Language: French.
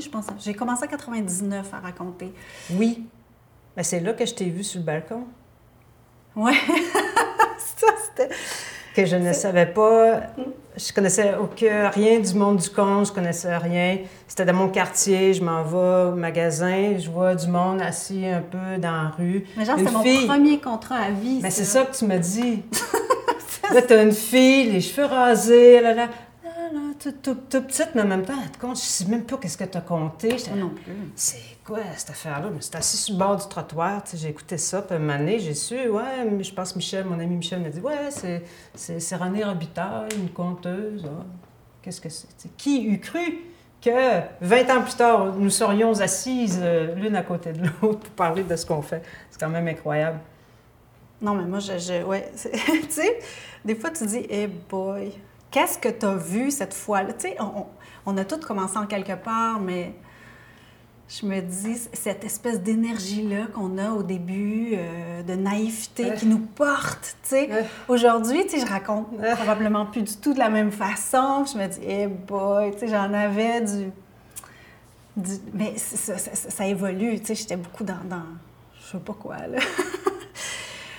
je pense. J'ai commencé en 99 à raconter. Oui. Mais c'est là que je t'ai vu sur le balcon. Ouais. ça, c'était. Que je ne savais pas. Je connaissais aucun, rien du monde du conte, je connaissais rien. C'était dans mon quartier, je m'en vais au magasin, je vois du monde assis un peu dans la rue. Mais genre, c'était mon premier contrat à vie. Mais c'est ça que tu m'as dit. là, t'as une fille, les cheveux rasés, là, là, toute, toute, toute petite, mais en même temps, elle te compte, je sais même pas qu'est-ce que t'as compté. J'étais Moi là, non plus. c'est quoi cette affaire-là? Mais c'était assis sur le bord du trottoir, tu sais, j'ai écouté ça, puis un moment donné, j'ai su, ouais, je pense Michel, mon ami Michel m'a dit, ouais, c'est, c'est, c'est René Robitaille, une conteuse. ah. Qu'est-ce que c'est? Tu Qui eût cru que 20 ans plus tard, nous serions assises euh, l'une à côté de l'autre pour parler de ce qu'on fait? C'est quand même incroyable. Non, mais moi, je. je ouais. tu sais, des fois, tu dis, hey boy, qu'est-ce que tu as vu cette fois-là? Tu sais, on, a tous commencé en quelque part, mais je me dis, cette espèce d'énergie-là qu'on a au début, euh, de naïveté Ouais. qui nous porte, tu sais. Ouais. Aujourd'hui, tu sais, je raconte probablement plus du tout de la même façon. Je me dis, hey boy, tu sais, j'en avais du. du- mais ça, ça- ça- ça évolue, tu sais, j'étais beaucoup dans, dans. Je sais pas quoi, là.